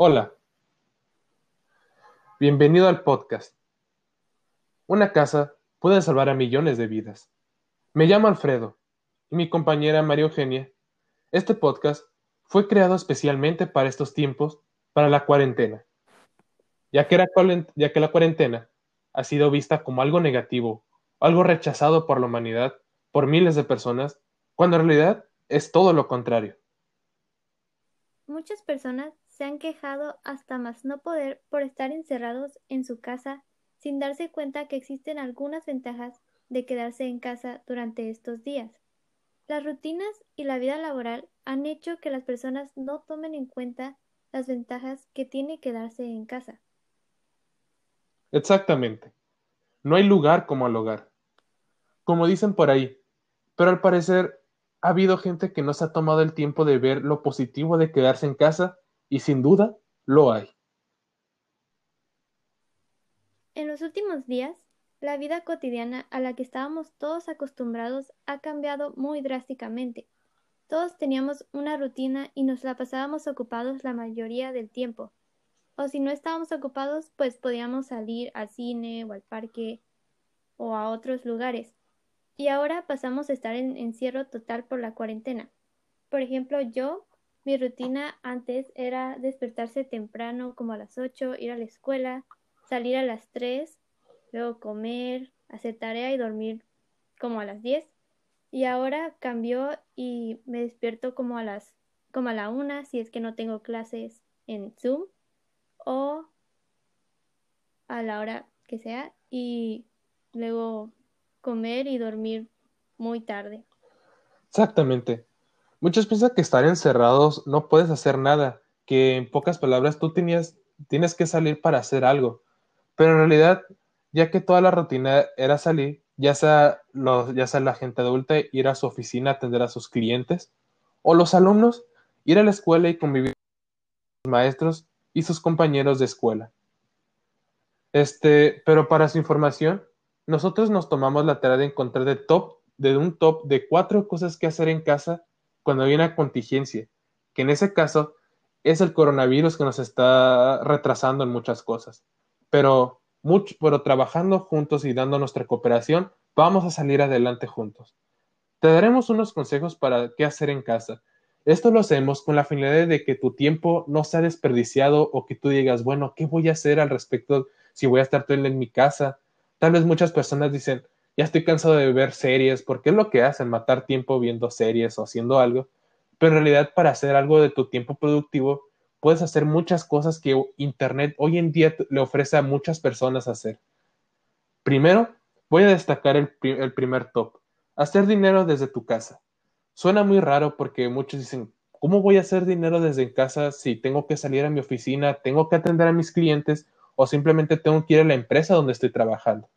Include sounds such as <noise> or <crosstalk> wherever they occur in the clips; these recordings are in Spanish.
Hola, bienvenido al podcast. Una casa puede salvar a millones de vidas. Me llamo Alfredo y mi compañera María Eugenia. Este podcast fue creado especialmente para estos tiempos, para la cuarentena, ya que, ya que la cuarentena ha sido vista como algo negativo, algo rechazado por la humanidad, por miles de personas, cuando en realidad es todo lo contrario. Muchas personas se han quejado hasta más no poder por estar encerrados en su casa sin darse cuenta que existen algunas ventajas de quedarse en casa durante estos días. Las rutinas y la vida laboral han hecho que las personas no tomen en cuenta las ventajas que tiene quedarse en casa. Exactamente. No hay lugar como el hogar. Como dicen por ahí, pero al parecer ha habido gente que no se ha tomado el tiempo de ver lo positivo de quedarse en casa y sin duda lo hay. En los últimos días, la vida cotidiana a la que estábamos todos acostumbrados ha cambiado muy drásticamente. Todos teníamos una rutina y nos la pasábamos ocupados la mayoría del tiempo. O si no estábamos ocupados, pues podíamos salir al cine o al parque o a otros lugares. Y ahora pasamos a estar en encierro total por la cuarentena. Por ejemplo, yo mi rutina antes era despertarse temprano, como a las 8, ir a la escuela, salir a las 3, luego comer, hacer tarea y dormir como a las 10. Y ahora cambió y me despierto como a las como a la 1 si es que no tengo clases en Zoom o a la hora que sea y luego comer y dormir muy tarde. Exactamente. Muchos piensan que estar encerrados no puedes hacer nada, que en pocas palabras tú tenías, tienes que salir para hacer algo. Pero en realidad, ya que toda la rutina era salir, ya sea, ya sea la gente adulta ir a su oficina a atender a sus clientes, o los alumnos ir a la escuela y convivir con sus maestros y sus compañeros de escuela. Este, pero para su información, nosotros nos tomamos la tarea de encontrar de top, de un top de cuatro cosas que hacer en casa cuando hay una contingencia, que en ese caso es el coronavirus que nos está retrasando en muchas cosas. Pero, mucho, pero trabajando juntos y dando nuestra cooperación, vamos a salir adelante juntos. Te daremos unos consejos para qué hacer en casa. Esto lo hacemos con la finalidad de que tu tiempo no sea desperdiciado o que tú digas, bueno, ¿qué voy a hacer al respecto si voy a estar todo en mi casa? Tal vez muchas personas dicen, ya estoy cansado de ver series, porque es lo que hacen, matar tiempo viendo series o haciendo algo. Pero en realidad para hacer algo de tu tiempo productivo, puedes hacer muchas cosas que Internet hoy en día le ofrece a muchas personas hacer. Primero, voy a destacar el, primer top, hacer dinero desde tu casa. Suena muy raro porque muchos dicen, ¿cómo voy a hacer dinero desde casa si tengo que salir a mi oficina, tengo que atender a mis clientes o simplemente tengo que ir a la empresa donde estoy trabajando?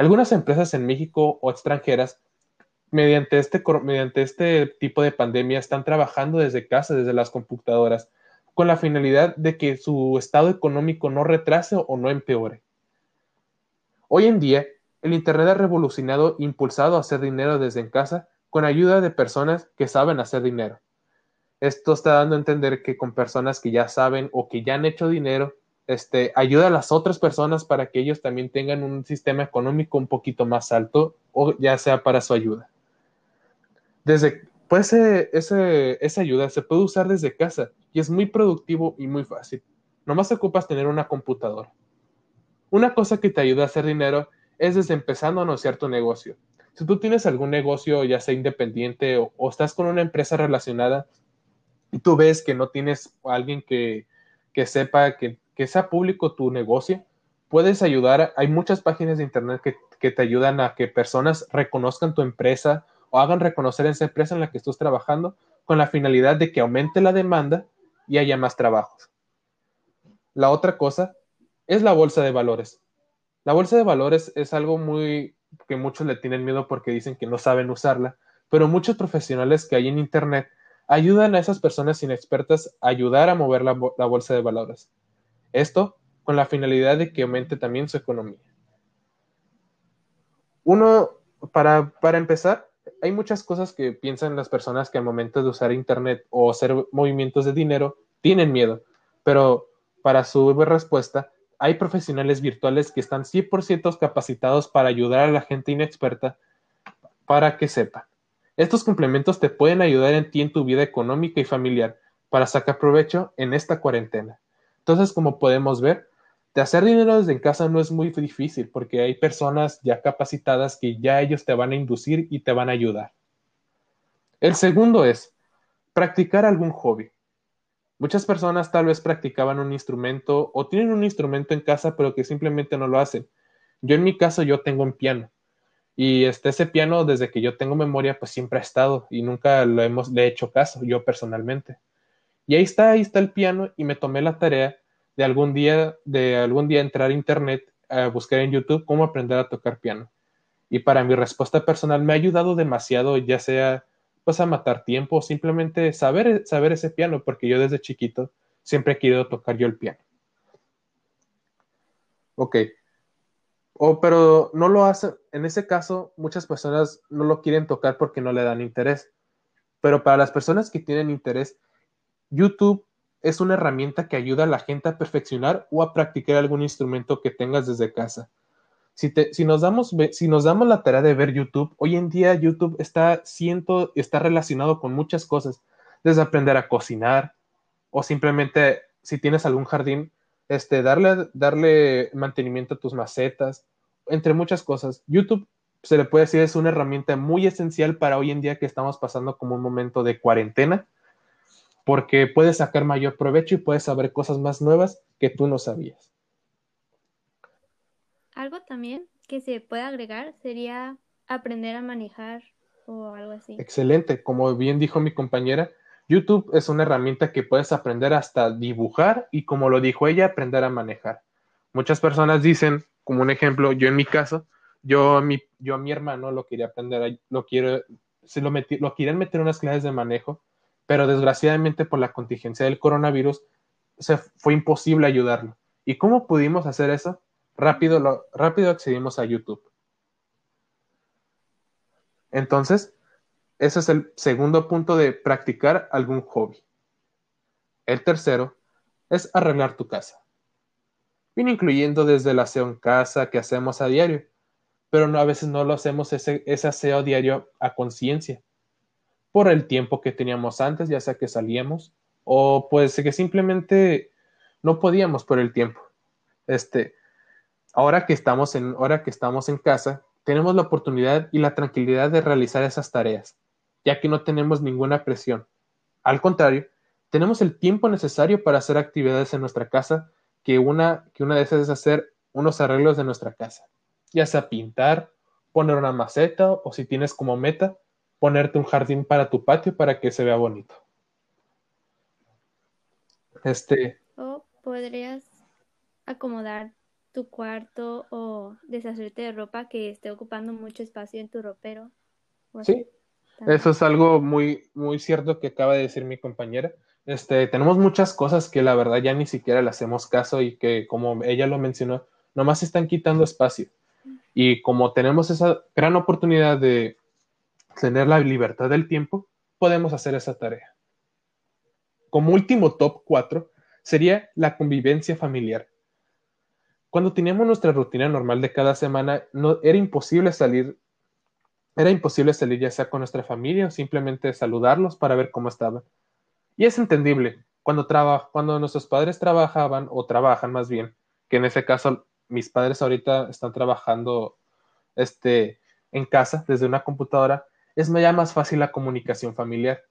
Algunas empresas en México o extranjeras, mediante este, mediante este tipo de pandemia, están trabajando desde casa, desde las computadoras, con la finalidad de que su estado económico no retrase o no empeore. Hoy en día, el Internet ha revolucionado, impulsado a hacer dinero desde en casa con ayuda de personas que saben hacer dinero. Esto está dando a entender que con personas que ya saben o que ya han hecho dinero, este, ayuda a las otras personas para que ellos también tengan un sistema económico un poquito más alto o ya sea para su ayuda. Desde, pues ese, esa ayuda se puede usar desde casa y es muy productivo y muy fácil. Nomás ocupas tener una computadora. Una cosa que te ayuda a hacer dinero es desde empezando a anunciar tu negocio. Si tú tienes algún negocio, ya sea independiente o, o estás con una empresa relacionada y tú ves que no tienes alguien que, que sepa que que sea público tu negocio, puedes ayudar. Hay muchas páginas de internet que, te ayudan a que personas reconozcan tu empresa o hagan reconocer esa empresa en la que estás trabajando con la finalidad de que aumente la demanda y haya más trabajos. La otra cosa es la bolsa de valores. La bolsa de valores es algo muy que muchos le tienen miedo porque dicen que no saben usarla, pero muchos profesionales que hay en Internet ayudan a esas personas inexpertas a ayudar a mover la bolsa de valores. Esto con la finalidad de que aumente también su economía. Uno, para, para empezar, hay muchas cosas que piensan las personas que al momento de usar Internet o hacer movimientos de dinero tienen miedo. pero para su respuesta, hay profesionales virtuales que están 100% capacitados para ayudar a la gente inexperta para que sepa. Estos complementos te pueden ayudar en ti en tu vida económica y familiar para sacar provecho en esta cuarentena. Entonces, como podemos ver, de hacer dinero desde casa no es muy difícil porque hay personas ya capacitadas que ya ellos te van a inducir y te van a ayudar. El segundo es practicar algún hobby. Muchas personas tal vez practicaban un instrumento o tienen un instrumento en casa pero que simplemente no lo hacen. Yo en mi caso yo tengo un piano y este, ese piano desde que yo tengo memoria pues siempre ha estado y nunca lo hemos, le he hecho caso yo personalmente. Y ahí está, ahí está el piano y me tomé la tarea de algún día, de algún día entrar a internet, a buscar en YouTube cómo aprender a tocar piano. Y para mi respuesta personal me ha ayudado demasiado, ya sea pues a matar tiempo o simplemente saber, saber ese piano, porque yo desde chiquito siempre he querido tocar yo el piano. Ok. O, pero no lo hacen, en ese caso, muchas personas no lo quieren tocar porque no le dan interés. Pero para las personas que tienen interés, YouTube es una herramienta que ayuda a la gente a perfeccionar o a practicar algún instrumento que tengas desde casa. Si, si, nos damos, si nos damos la tarea de ver YouTube, hoy en día YouTube está, siento, está relacionado con muchas cosas, desde aprender a cocinar o simplemente si tienes algún jardín, este, darle, darle mantenimiento a tus macetas, entre muchas cosas. YouTube se le puede decir es una herramienta muy esencial para hoy en día que estamos pasando como un momento de cuarentena porque puedes sacar mayor provecho y puedes saber cosas más nuevas que tú no sabías. Algo también que se puede agregar sería aprender a manejar o algo así. Excelente, como bien dijo mi compañera, YouTube es una herramienta que puedes aprender hasta dibujar y como lo dijo ella, aprender a manejar. Muchas personas dicen, como un ejemplo, yo en mi caso, yo a mi, yo a mi hermano lo quería aprender, lo quiero, se lo, metí, lo quieren meter unas clases de manejo pero desgraciadamente por la contingencia del coronavirus se fue imposible ayudarlo. ¿Y cómo pudimos hacer eso? Rápido, rápido accedimos a YouTube. Entonces, ese es el segundo punto de practicar algún hobby. El tercero es arreglar tu casa. Viene incluyendo desde el aseo en casa que hacemos a diario, pero no, a veces no lo hacemos ese, ese aseo diario a conciencia por el tiempo que teníamos antes, ya sea que salíamos o pues que simplemente no podíamos por el tiempo. Este, ahora que estamos en, ahora que estamos en casa, tenemos la oportunidad y la tranquilidad de realizar esas tareas, ya que no tenemos ninguna presión. Al contrario, tenemos el tiempo necesario para hacer actividades en nuestra casa, que una, que una de esas es hacer unos arreglos de nuestra casa, ya sea pintar, poner una maceta o si tienes como meta, ponerte un jardín para tu patio para que se vea bonito. Este. O podrías acomodar tu cuarto o deshacerte de ropa que esté ocupando mucho espacio en tu ropero. Sí, eso es algo muy, muy cierto que acaba de decir mi compañera. Este, tenemos muchas cosas que la verdad ya ni siquiera le hacemos caso y que, como ella lo mencionó, nomás están quitando espacio. Y como tenemos esa gran oportunidad de tener la libertad del tiempo, podemos hacer esa tarea. Como último top 4 sería la convivencia familiar. Cuando teníamos nuestra rutina normal de cada semana, no, era imposible salir, era imposible salir ya sea con nuestra familia o simplemente saludarlos para ver cómo estaban. Y es entendible, cuando, cuando nuestros padres trabajaban o trabajan más bien, que en ese caso mis padres ahorita están trabajando este, en casa desde una computadora, es más fácil la comunicación familiar.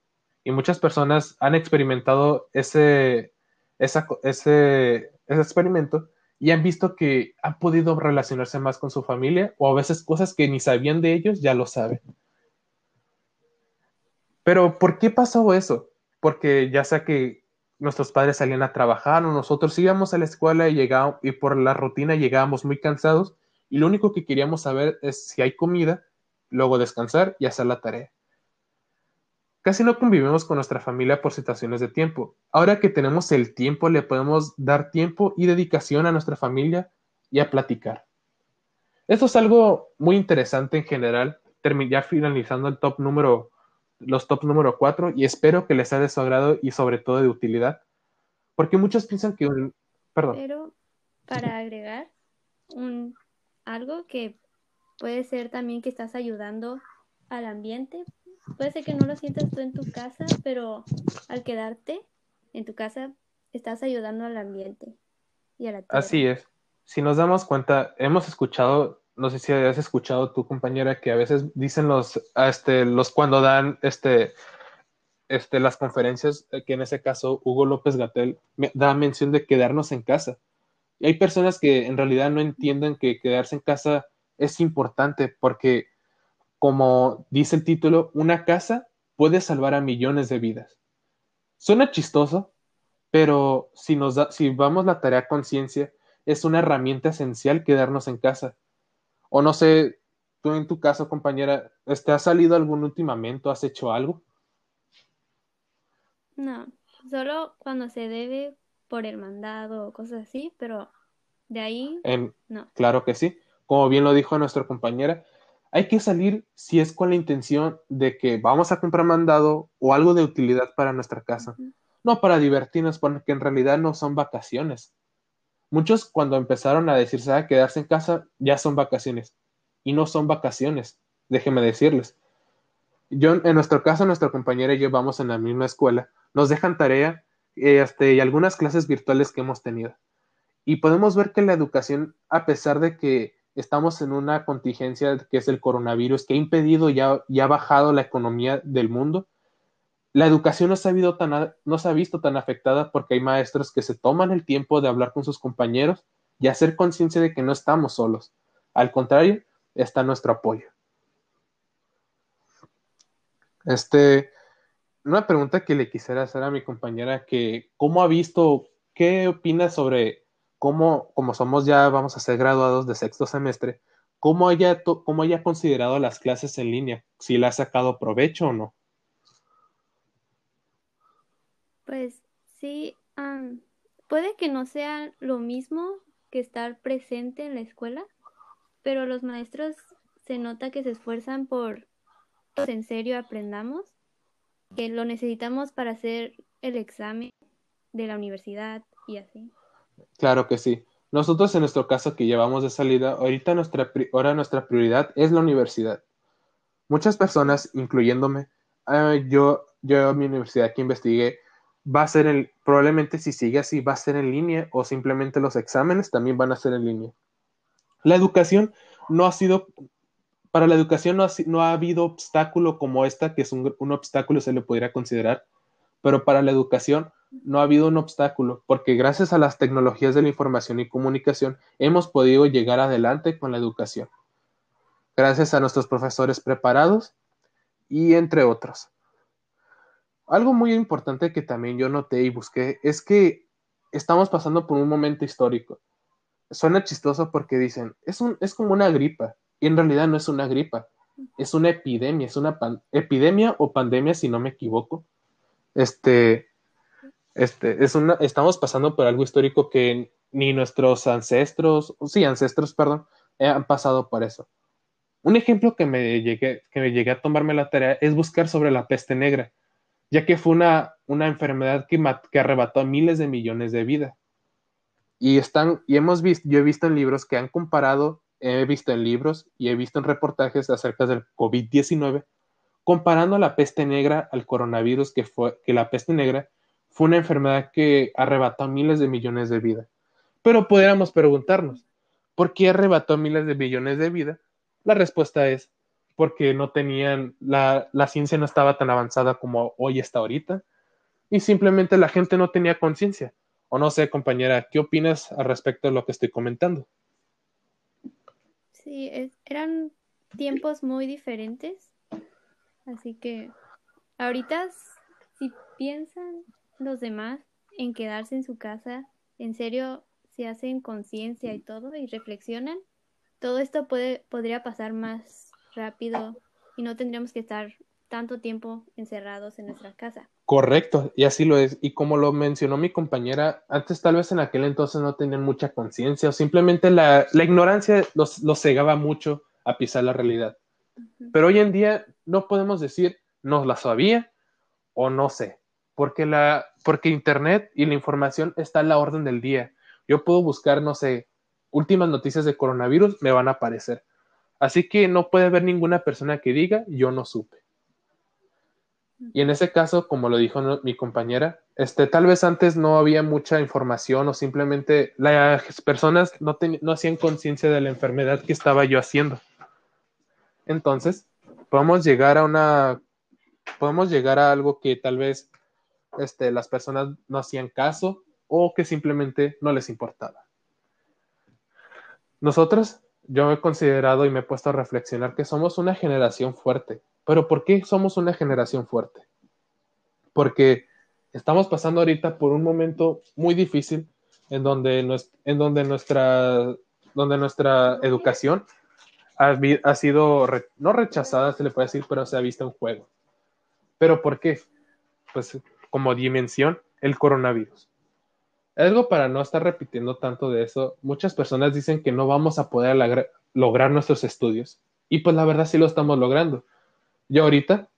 Y muchas personas han experimentado ese, ese, ese experimento y han visto que han podido relacionarse más con su familia o a veces cosas que ni sabían de ellos ya lo saben. Pero ¿por qué pasó eso? Porque ya sea que nuestros padres salían a trabajar o nosotros íbamos a la escuela y, llegábamos, y por la rutina llegábamos muy cansados y lo único que queríamos saber es si hay comida luego descansar y hacer la tarea. Casi no convivimos con nuestra familia por situaciones de tiempo. Ahora que tenemos el tiempo, le podemos dar tiempo y dedicación a nuestra familia y a platicar. Esto es algo muy interesante en general, ya finalizando el top número, los top número 4 y espero que les sea de su agrado y sobre todo de utilidad, Porque muchos piensan que un... Perdón. Pero para agregar un, algo que puede ser también que estás ayudando al ambiente. Puede ser que no lo sientas tú en tu casa, pero al quedarte en tu casa estás ayudando al ambiente y a la tierra. Así es. Si nos damos cuenta, hemos escuchado, no sé si has escuchado tu compañera que a veces dicen los, este, los cuando dan este, este, las conferencias, eh, que en ese caso Hugo López Gatel da mención de quedarnos en casa. Y hay personas que en realidad no entienden que quedarse en casa es importante porque, como dice el título, una casa puede salvar a millones de vidas. Suena chistoso, pero si, nos da, si vamos la tarea conciencia, es una herramienta esencial quedarnos en casa. O no sé, tú en tu caso, compañera, ¿te ha salido algún últimamente? ¿Has hecho algo? No, solo cuando se debe por el mandado o cosas así, pero de ahí no. Claro que sí. Como bien lo dijo nuestra compañera, hay que salir si es con la intención de que vamos a comprar mandado o algo de utilidad para nuestra casa, no para divertirnos, porque en realidad no son vacaciones. Muchos cuando empezaron a decirse a quedarse en casa ya son vacaciones y no son vacaciones, déjenme decirles. Yo, en nuestro caso, nuestra compañera y yo vamos en la misma escuela, nos dejan tarea este, y algunas clases virtuales que hemos tenido. Y podemos ver que la educación, a pesar de que estamos en una contingencia que es el coronavirus, que ha impedido y ha, bajado la economía del mundo, la educación no se, ha tan, no se ha visto tan afectada porque hay maestros que se toman el tiempo de hablar con sus compañeros y hacer conciencia de que no estamos solos. Al contrario, está nuestro apoyo. Este, una pregunta que le quisiera hacer a mi compañera, que cómo ha visto, qué opina sobre cómo, como somos ya, vamos a ser graduados de sexto semestre, cómo haya, cómo haya considerado las clases en línea, si le ha sacado provecho o no. Pues sí, puede que no sea lo mismo que estar presente en la escuela, pero los maestros se nota que se esfuerzan por que en serio aprendamos, que lo necesitamos para hacer el examen de la universidad y así. Claro que sí. Nosotros en nuestro caso que llevamos de salida, ahorita nuestra, ahora nuestra prioridad es la universidad. Muchas personas, incluyéndome, ah, yo, yo mi universidad que investigué, va a ser el, probablemente si sigue así, va a ser en línea o simplemente los exámenes también van a ser en línea. La educación no ha sido, para la educación no ha, no ha habido obstáculo como esta, que es un, un obstáculo se le podría considerar, pero para la educación no ha habido un obstáculo, porque gracias a las tecnologías de la información y comunicación hemos podido llegar adelante con la educación. Gracias a nuestros profesores preparados y entre otros. Algo muy importante que también yo noté y busqué es que estamos pasando por un momento histórico. Suena chistoso porque dicen, es, un, es como una gripa, y en realidad no es una gripa, es una epidemia, es una epidemia o pandemia si no me equivoco. Este, este, es una, estamos pasando por algo histórico que ni nuestros ancestros, sí, ancestros, perdón, han pasado por eso. Un ejemplo que me llegué, que me llegué a tomarme la tarea es buscar sobre la peste negra, ya que fue una, una enfermedad que, que arrebató miles de millones de vidas. Y están, y hemos visto, yo he visto en libros que han comparado, he visto en libros y he visto en reportajes acerca del COVID-19, comparando la peste negra al coronavirus, que fue, que la peste negra fue una enfermedad que arrebató miles de millones de vidas. Pero pudiéramos preguntarnos, ¿por qué arrebató miles de millones de vidas? La respuesta es porque no tenían, la, la ciencia no estaba tan avanzada como hoy está ahorita y simplemente la gente no tenía conciencia. O no sé, compañera, ¿qué opinas al respecto de lo que estoy comentando? Sí, eran tiempos muy diferentes, así que ahorita si piensan los demás en quedarse en su casa, en serio se hacen conciencia y todo y reflexionan, todo esto puede, podría pasar más rápido y no tendríamos que estar tanto tiempo encerrados en nuestra casa. Correcto, y así lo es. Y como lo mencionó mi compañera, antes tal vez en aquel entonces no tenían mucha conciencia o simplemente la, la ignorancia los, los, cegaba mucho a pisar la realidad. Pero hoy en día no podemos decir no la sabía o no sé porque, la, porque Internet y la información está a la orden del día. Yo puedo buscar, no sé, últimas noticias de coronavirus, me van a aparecer. Así que no puede haber ninguna persona que diga yo no supe. Y en ese caso, como lo dijo mi compañera, este, tal vez antes no había mucha información o simplemente las personas no, no hacían conciencia de la enfermedad que estaba yo haciendo. Entonces, podemos llegar a una, podemos llegar a algo que tal vez este, las personas no hacían caso o que simplemente no les importaba. Nosotros, yo he considerado y me he puesto a reflexionar que somos una generación fuerte. Pero ¿por qué somos una generación fuerte? Porque estamos pasando ahorita por un momento muy difícil en donde, en donde, nuestra, donde nuestra educación ha, ha sido, no rechazada, se le puede decir, pero se ha visto en juego. ¿Pero por qué? Pues como dimensión, el coronavirus. Algo para no estar repitiendo tanto de eso, muchas personas dicen que no vamos a poder lograr nuestros estudios. Y pues la verdad sí lo estamos logrando. Yo ahorita,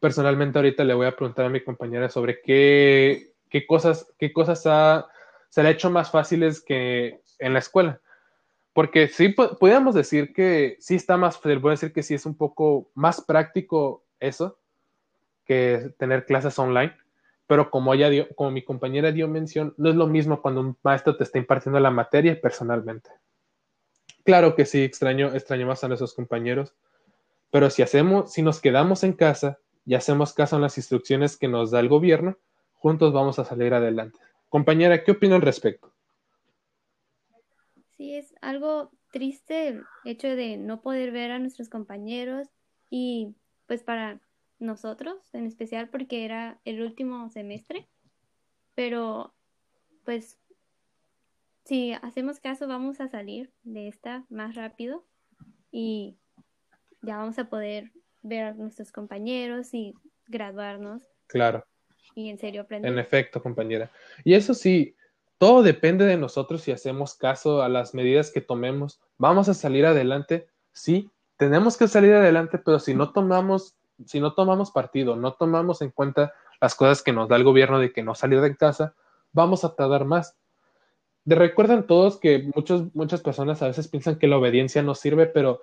personalmente ahorita le voy a preguntar a mi compañera sobre qué, cosas, qué cosas se le ha hecho más fáciles que en la escuela. Porque sí, podríamos decir que sí está más, voy a decir que sí es un poco más práctico eso que tener clases online pero como ella dio, como mi compañera dio mención, no es lo mismo cuando un maestro te está impartiendo la materia personalmente. Claro que sí, extraño, extraño más a nuestros compañeros, pero si hacemos, si nos quedamos en casa y hacemos caso a las instrucciones que nos da el gobierno, juntos vamos a salir adelante. Compañera, ¿qué opina al respecto? Sí, es algo triste el hecho de no poder ver a nuestros compañeros y pues para nosotros, en especial porque era el último semestre, pero pues si hacemos caso vamos a salir de esta más rápido y ya vamos a poder ver a nuestros compañeros y graduarnos. Claro. Y en serio aprender. En efecto, compañera. Y eso sí, todo depende de nosotros si hacemos caso a las medidas que tomemos. Vamos a salir adelante, sí, tenemos que salir adelante, pero si no tomamos si no tomamos partido, no tomamos en cuenta las cosas que nos da el gobierno de que no salir de casa, vamos a tardar más. De recuerden todos que muchos, muchas personas a veces piensan que la obediencia no sirve, pero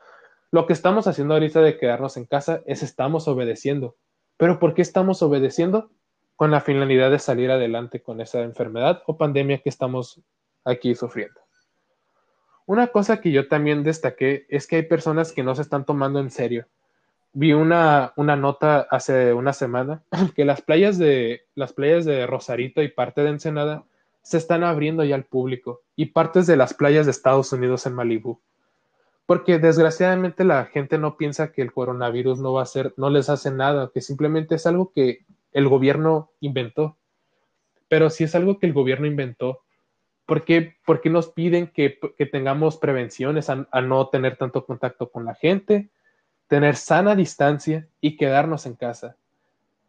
lo que estamos haciendo ahorita de quedarnos en casa es estamos obedeciendo. ¿Pero por qué estamos obedeciendo? Con la finalidad de salir adelante con esa enfermedad o pandemia que estamos aquí sufriendo. Una cosa que yo también destaqué es que hay personas que no se están tomando en serio vi una, una nota hace una semana <laughs> que las playas de las playas de Rosarito y parte de Ensenada se están abriendo ya al público y partes de las playas de Estados Unidos en Malibú. Porque desgraciadamente la gente no piensa que el coronavirus no va a ser, no les hace nada, que simplemente es algo que el gobierno inventó. Pero si es algo que el gobierno inventó, ¿por qué, nos piden que, tengamos prevenciones a no tener tanto contacto con la gente? Tener sana distancia y quedarnos en casa.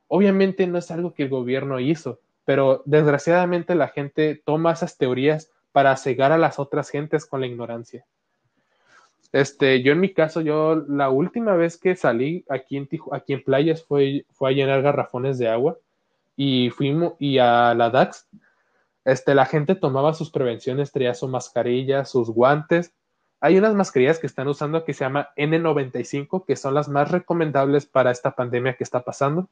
Obviamente no es algo que el gobierno hizo, pero desgraciadamente la gente toma esas teorías para cegar a las otras gentes con la ignorancia. Este, yo en mi caso, yo la última vez que salí aquí en, aquí en playas fue, fue a llenar garrafones de agua y fuimos y a la DAX, este, la gente tomaba sus prevenciones, traía su mascarilla, sus guantes hay unas mascarillas que están usando que se llama N95, que son las más recomendables para esta pandemia que está pasando.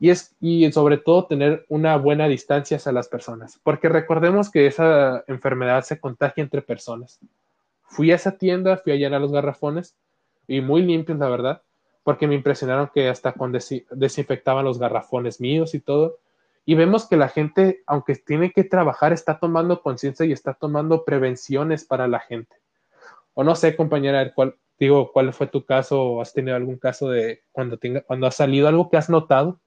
Y, es, y sobre todo tener una buena distancia hacia las personas, porque recordemos que esa enfermedad se contagia entre personas. Fui a esa tienda, fui a llenar los garrafones y muy limpios, la verdad, porque me impresionaron que hasta cuando desinfectaban los garrafones míos y todo. Y vemos que la gente, aunque tiene que trabajar, está tomando conciencia y está tomando prevenciones para la gente. O no sé, compañera, cuál, digo, ¿cuál fue tu caso o has tenido algún caso de cuando, tenga, cuando ha salido algo que has notado?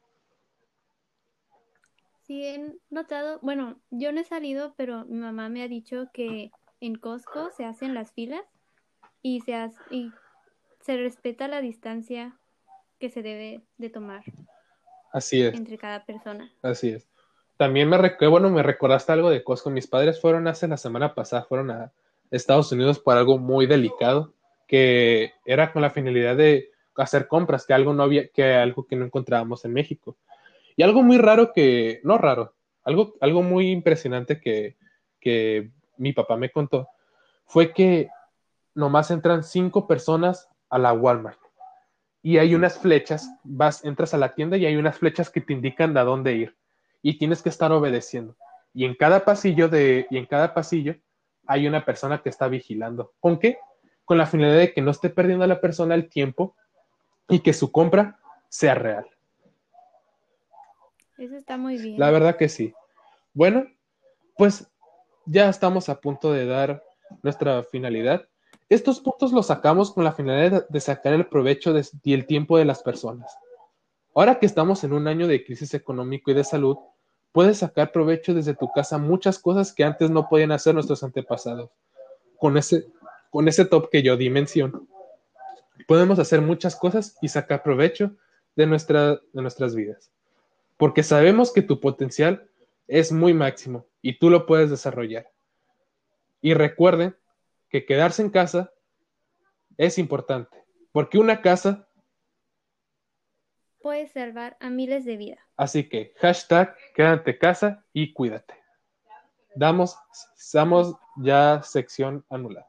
Sí, he notado, bueno, yo no he salido, pero mi mamá me ha dicho que en Costco se hacen las filas y se, hace, y se respeta la distancia que se debe de tomar. Así es. Entre cada persona. Así es. También me, bueno, me recordaste algo de Costco. Mis padres fueron hace la semana pasada, fueron a, Estados Unidos por algo muy delicado, que era con la finalidad de hacer compras, que algo no había, que algo que no encontrábamos en México. Y algo muy raro que, no raro, algo, algo muy impresionante que, que mi papá me contó fue que nomás entran cinco personas a la Walmart y hay unas flechas, vas, entras a la tienda y hay unas flechas que te indican a dónde ir y tienes que estar obedeciendo. Y en cada pasillo de, y en cada pasillo hay una persona que está vigilando. ¿Con qué? Con la finalidad de que no esté perdiendo a la persona el tiempo y que su compra sea real. Eso está muy bien. La verdad que sí. Bueno, pues ya estamos a punto de dar nuestra finalidad. Estos puntos los sacamos con la finalidad de sacar el provecho y el tiempo de las personas. Ahora que estamos en un año de crisis económico y de salud, puedes sacar provecho desde tu casa muchas cosas que antes no podían hacer nuestros antepasados. Con ese, con ese top que yo di mención, podemos hacer muchas cosas y sacar provecho de, nuestra, de nuestras vidas. Porque sabemos que tu potencial es muy máximo y tú lo puedes desarrollar. Y recuerden que quedarse en casa es importante, porque una casa puede salvar a miles de vidas. Así que hashtag quédate casa y cuídate. Damos, damos ya sección anulada.